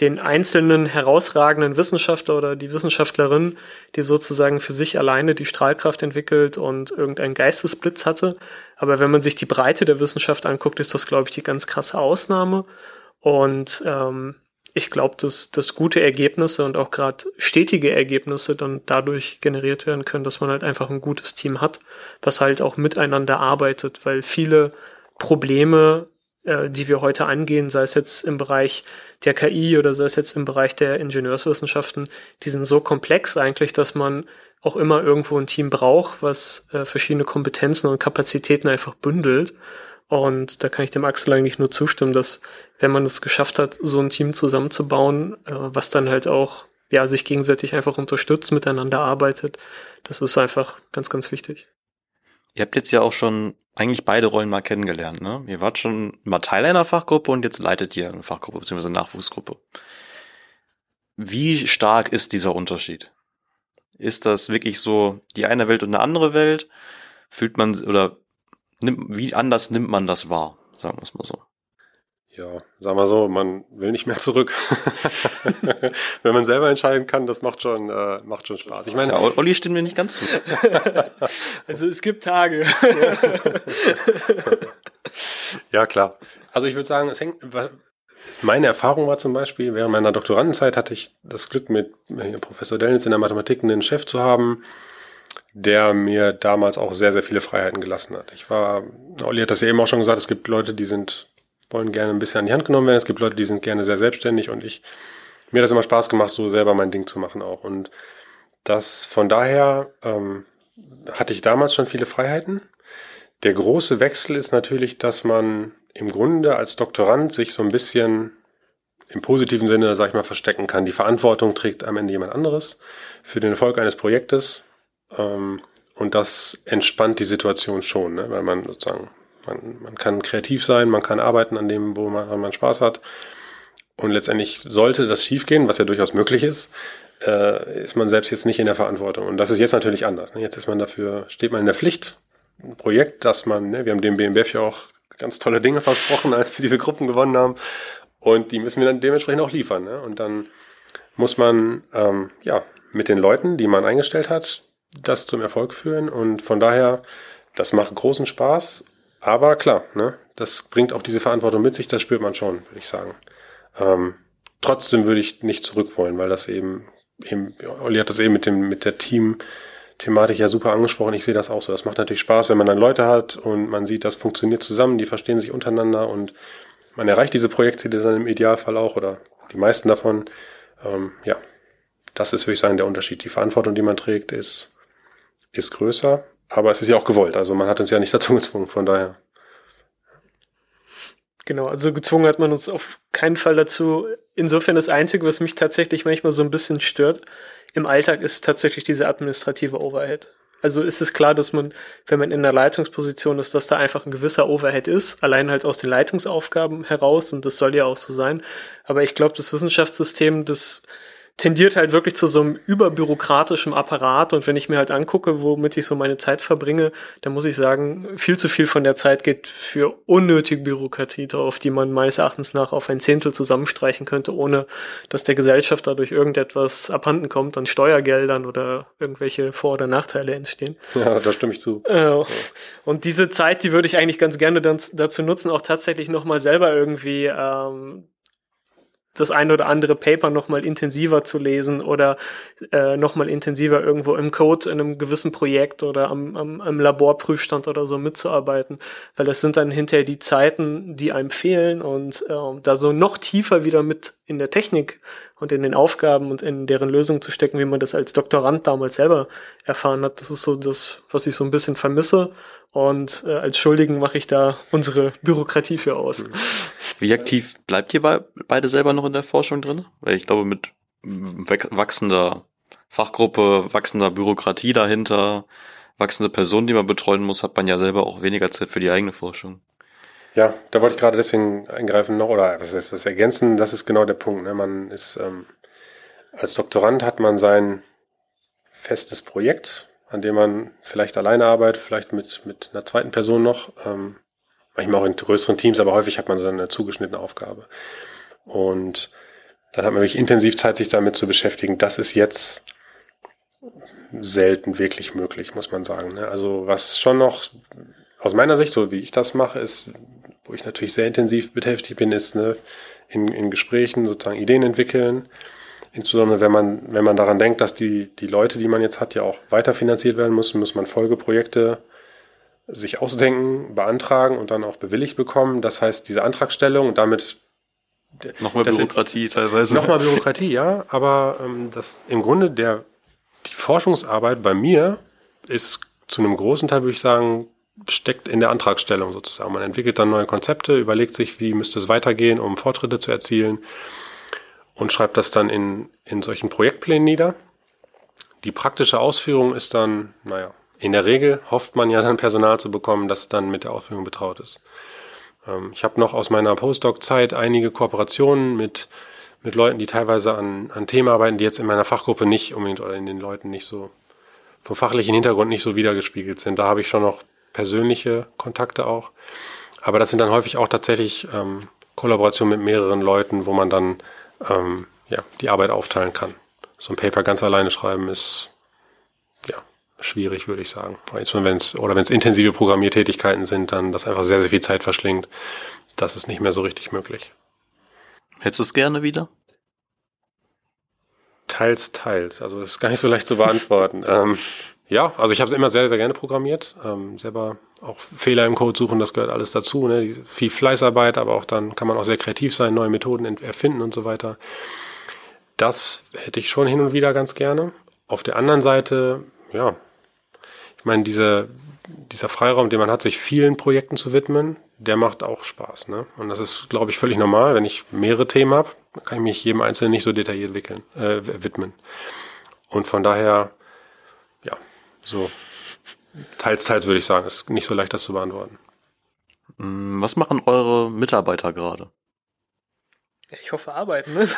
den einzelnen herausragenden Wissenschaftler oder die Wissenschaftlerin, die sozusagen für sich alleine die Strahlkraft entwickelt und irgendeinen Geistesblitz hatte. Aber wenn man sich die Breite der Wissenschaft anguckt, ist das, glaube ich, die ganz krasse Ausnahme. Und ähm, ich glaube, dass, dass gute Ergebnisse und auch gerade stetige Ergebnisse dann dadurch generiert werden können, dass man halt einfach ein gutes Team hat, was halt auch miteinander arbeitet, weil viele Probleme, äh, die wir heute angehen, sei es jetzt im Bereich der KI oder sei es jetzt im Bereich der Ingenieurswissenschaften, die sind so komplex eigentlich, dass man auch immer irgendwo ein Team braucht, was äh, verschiedene Kompetenzen und Kapazitäten einfach bündelt. Und da kann ich dem Axel eigentlich nur zustimmen, dass wenn man es geschafft hat, so ein Team zusammenzubauen, äh, was dann halt auch ja sich gegenseitig einfach unterstützt, miteinander arbeitet, das ist einfach ganz, ganz wichtig. Ihr habt jetzt ja auch schon eigentlich beide Rollen mal kennengelernt, ne? Ihr wart schon mal Teil einer Fachgruppe und jetzt leitet ihr eine Fachgruppe bzw. eine Nachwuchsgruppe. Wie stark ist dieser Unterschied? Ist das wirklich so die eine Welt und eine andere Welt? Fühlt man oder nimmt, wie anders nimmt man das wahr? Sagen wir es mal so. Ja, sag mal so, man will nicht mehr zurück. Wenn man selber entscheiden kann, das macht schon, äh, macht schon Spaß. Ich meine, ja, Olli stimmt mir nicht ganz zu. also es gibt Tage. ja, klar. Also ich würde sagen, es hängt, meine Erfahrung war zum Beispiel, während meiner Doktorandenzeit hatte ich das Glück, mit Professor Dellnitz in der Mathematik einen Chef zu haben, der mir damals auch sehr, sehr viele Freiheiten gelassen hat. Ich war, Olli hat das ja eben auch schon gesagt, es gibt Leute, die sind, wollen gerne ein bisschen an die Hand genommen werden, es gibt Leute, die sind gerne sehr selbstständig und ich, mir hat das immer Spaß gemacht, so selber mein Ding zu machen auch. Und das, von daher, ähm, hatte ich damals schon viele Freiheiten. Der große Wechsel ist natürlich, dass man im Grunde als Doktorand sich so ein bisschen im positiven Sinne, sag ich mal, verstecken kann. Die Verantwortung trägt am Ende jemand anderes für den Erfolg eines Projektes. Ähm, und das entspannt die Situation schon, ne? weil man sozusagen, man, man kann kreativ sein, man kann arbeiten an dem, wo man, man Spaß hat. Und letztendlich sollte das schiefgehen, was ja durchaus möglich ist, äh, ist man selbst jetzt nicht in der Verantwortung. Und das ist jetzt natürlich anders. Ne? Jetzt ist man dafür, steht man in der Pflicht. Ein Projekt, das man, ne, wir haben dem BMBF ja auch ganz tolle Dinge versprochen, als wir diese Gruppen gewonnen haben. Und die müssen wir dann dementsprechend auch liefern. Ne? Und dann muss man ähm, ja mit den Leuten, die man eingestellt hat, das zum Erfolg führen. Und von daher, das macht großen Spaß. Aber klar, ne, das bringt auch diese Verantwortung mit sich, das spürt man schon, würde ich sagen. Ähm, trotzdem würde ich nicht zurück wollen, weil das eben, eben Olli hat das eben mit dem, mit der Team-Thematik ja super angesprochen. Ich sehe das auch so. Das macht natürlich Spaß, wenn man dann Leute hat und man sieht, das funktioniert zusammen, die verstehen sich untereinander und man erreicht diese Projektziele dann im Idealfall auch oder die meisten davon. Ähm, ja, das ist, würde ich sagen, der Unterschied. Die Verantwortung, die man trägt, ist ist größer, aber es ist ja auch gewollt. Also man hat uns ja nicht dazu gezwungen, von daher. Genau, also gezwungen hat man uns auf keinen Fall dazu. Insofern das Einzige, was mich tatsächlich manchmal so ein bisschen stört im Alltag, ist tatsächlich diese administrative Overhead. Also ist es klar, dass man, wenn man in der Leitungsposition ist, dass da einfach ein gewisser Overhead ist, allein halt aus den Leitungsaufgaben heraus und das soll ja auch so sein. Aber ich glaube, das Wissenschaftssystem, das tendiert halt wirklich zu so einem überbürokratischen Apparat. Und wenn ich mir halt angucke, womit ich so meine Zeit verbringe, dann muss ich sagen, viel zu viel von der Zeit geht für unnötige Bürokratie drauf, die man meines Erachtens nach auf ein Zehntel zusammenstreichen könnte, ohne dass der Gesellschaft dadurch irgendetwas abhanden kommt an Steuergeldern oder irgendwelche Vor- oder Nachteile entstehen. Ja, da stimme ich zu. Äh, und diese Zeit, die würde ich eigentlich ganz gerne dann dazu nutzen, auch tatsächlich nochmal selber irgendwie ähm, das eine oder andere Paper nochmal intensiver zu lesen oder äh, nochmal intensiver irgendwo im Code in einem gewissen Projekt oder am, am, am Laborprüfstand oder so mitzuarbeiten, weil das sind dann hinterher die Zeiten, die einem fehlen und äh, da so noch tiefer wieder mit in der Technik und in den Aufgaben und in deren Lösung zu stecken, wie man das als Doktorand damals selber erfahren hat, das ist so das, was ich so ein bisschen vermisse und äh, als Schuldigen mache ich da unsere Bürokratie für aus. Wie aktiv bleibt ihr beide selber noch in der Forschung drin? Weil ich glaube, mit wachsender Fachgruppe, wachsender Bürokratie dahinter, wachsende Personen, die man betreuen muss, hat man ja selber auch weniger Zeit für die eigene Forschung. Ja, da wollte ich gerade deswegen eingreifen noch, oder was ist das ergänzen, das ist genau der Punkt. Ne? Man ist, ähm, als Doktorand hat man sein festes Projekt, an dem man vielleicht alleine arbeitet, vielleicht mit, mit einer zweiten Person noch. Ähm, manchmal auch in größeren Teams, aber häufig hat man so eine zugeschnittene Aufgabe. Und dann hat man wirklich intensiv Zeit, sich damit zu beschäftigen. Das ist jetzt selten wirklich möglich, muss man sagen. Ne? Also was schon noch aus meiner Sicht, so wie ich das mache, ist, wo ich natürlich sehr intensiv betätigt bin, ist ne, in, in Gesprächen sozusagen Ideen entwickeln. Insbesondere wenn man, wenn man daran denkt, dass die, die Leute, die man jetzt hat, ja auch weiterfinanziert werden müssen, muss man Folgeprojekte sich ausdenken, beantragen und dann auch bewilligt bekommen. Das heißt, diese Antragstellung und damit Nochmal Bürokratie teilweise. Nochmal Bürokratie, ja, aber ähm, das im Grunde der die Forschungsarbeit bei mir ist zu einem großen Teil, würde ich sagen, steckt in der Antragstellung sozusagen. Man entwickelt dann neue Konzepte, überlegt sich, wie müsste es weitergehen, um Fortschritte zu erzielen und schreibt das dann in, in solchen Projektplänen nieder. Die praktische Ausführung ist dann, naja, in der Regel hofft man ja dann Personal zu bekommen, das dann mit der Ausführung betraut ist. Ähm, ich habe noch aus meiner Postdoc-Zeit einige Kooperationen mit, mit Leuten, die teilweise an, an Themen arbeiten, die jetzt in meiner Fachgruppe nicht unbedingt oder in den Leuten nicht so vom fachlichen Hintergrund nicht so wiedergespiegelt sind. Da habe ich schon noch persönliche Kontakte auch. Aber das sind dann häufig auch tatsächlich ähm, Kollaborationen mit mehreren Leuten, wo man dann ähm, ja, die Arbeit aufteilen kann. So ein Paper ganz alleine schreiben ist ja schwierig, würde ich sagen. Wenn's, oder wenn es intensive Programmiertätigkeiten sind, dann das einfach sehr, sehr viel Zeit verschlingt. Das ist nicht mehr so richtig möglich. Hättest du es gerne wieder? Teils, teils. Also das ist gar nicht so leicht zu beantworten. ähm, ja, also ich habe es immer sehr, sehr gerne programmiert. Ähm, selber auch Fehler im Code suchen, das gehört alles dazu. Ne? Viel Fleißarbeit, aber auch dann kann man auch sehr kreativ sein, neue Methoden erfinden und so weiter. Das hätte ich schon hin und wieder ganz gerne. Auf der anderen Seite, ja, ich meine, diese, dieser Freiraum, den man hat, sich vielen Projekten zu widmen, der macht auch Spaß. Ne? Und das ist, glaube ich, völlig normal. Wenn ich mehrere Themen habe, kann ich mich jedem Einzelnen nicht so detailliert wickeln, äh, widmen. Und von daher, so teils, teils würde ich sagen. Ist nicht so leicht, das zu beantworten. Mm, was machen eure Mitarbeiter gerade? Ich hoffe, arbeiten. Ne?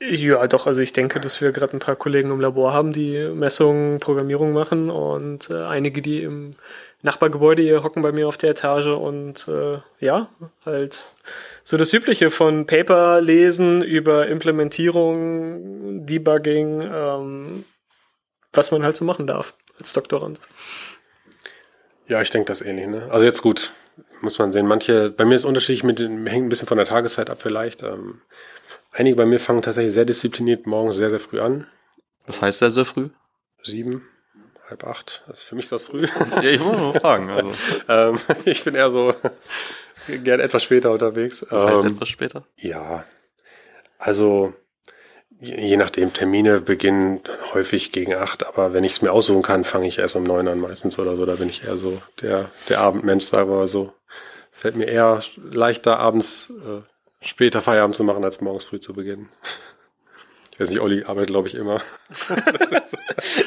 ja, doch. Also ich denke, dass wir gerade ein paar Kollegen im Labor haben, die Messungen, Programmierung machen und äh, einige, die im Nachbargebäude hier hocken bei mir auf der Etage und äh, ja, halt so das Übliche von Paper lesen über Implementierung, Debugging, ähm, was man halt so machen darf als Doktorand. Ja, ich denke das ähnlich. Ne? Also jetzt gut, muss man sehen. Manche, bei mir ist es unterschiedlich, mit, hängt ein bisschen von der Tageszeit ab vielleicht. Ähm, einige bei mir fangen tatsächlich sehr diszipliniert morgens sehr, sehr früh an. Was heißt sehr, sehr früh? Sieben, halb acht. Also für mich ist das früh. ja, ich muss mal fragen. Also. ähm, ich bin eher so gern etwas später unterwegs. Was heißt ähm, etwas später? Ja, also je nachdem, Termine beginnen häufig gegen acht, aber wenn ich es mir aussuchen kann, fange ich erst um neun an meistens oder so. Da bin ich eher so der, der Abendmensch, sagen wir mal so. Fällt mir eher leichter, abends äh, später Feierabend zu machen, als morgens früh zu beginnen. Ich weiß nicht, Olli arbeitet, glaube ich, immer.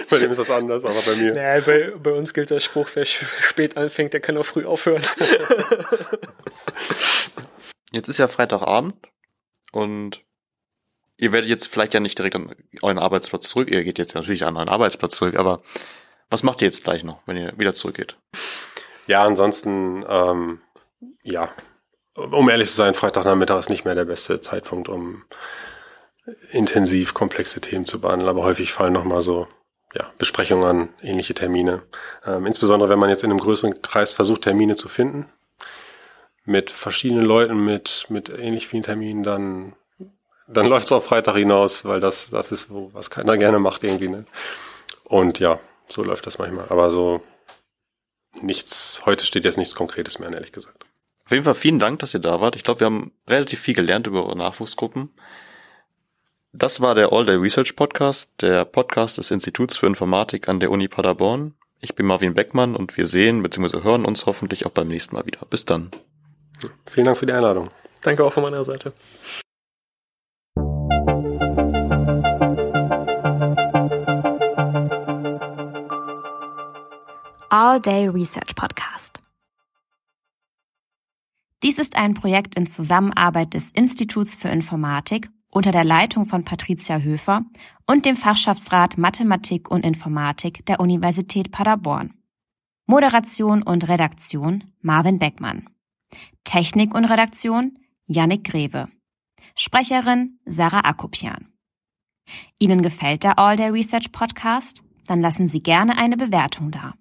bei dem ist das anders, aber bei mir. Naja, bei, bei uns gilt der Spruch, wer spät anfängt, der kann auch früh aufhören. Jetzt ist ja Freitagabend und ihr werdet jetzt vielleicht ja nicht direkt an euren Arbeitsplatz zurück, ihr geht jetzt natürlich an euren Arbeitsplatz zurück, aber was macht ihr jetzt gleich noch, wenn ihr wieder zurückgeht? Ja, ansonsten, ähm, ja, um ehrlich zu sein, Freitagnachmittag ist nicht mehr der beste Zeitpunkt, um intensiv komplexe Themen zu behandeln, aber häufig fallen nochmal so ja, Besprechungen an, ähnliche Termine. Ähm, insbesondere wenn man jetzt in einem größeren Kreis versucht, Termine zu finden, mit verschiedenen Leuten, mit, mit ähnlich vielen Terminen, dann dann läuft's auf Freitag hinaus, weil das, das ist, wo, was keiner gerne macht irgendwie. Ne? Und ja, so läuft das manchmal. Aber so nichts, heute steht jetzt nichts Konkretes mehr, ehrlich gesagt. Auf jeden Fall vielen Dank, dass ihr da wart. Ich glaube, wir haben relativ viel gelernt über eure Nachwuchsgruppen. Das war der All Day Research Podcast, der Podcast des Instituts für Informatik an der Uni Paderborn. Ich bin Marvin Beckmann und wir sehen bzw. hören uns hoffentlich auch beim nächsten Mal wieder. Bis dann. Vielen Dank für die Einladung. Danke auch von meiner Seite. All Day Research Podcast. Dies ist ein Projekt in Zusammenarbeit des Instituts für Informatik unter der Leitung von Patricia Höfer und dem Fachschaftsrat Mathematik und Informatik der Universität Paderborn. Moderation und Redaktion Marvin Beckmann. Technik und Redaktion Yannick Greve. Sprecherin Sarah Akopian. Ihnen gefällt der All Day Research Podcast? Dann lassen Sie gerne eine Bewertung da.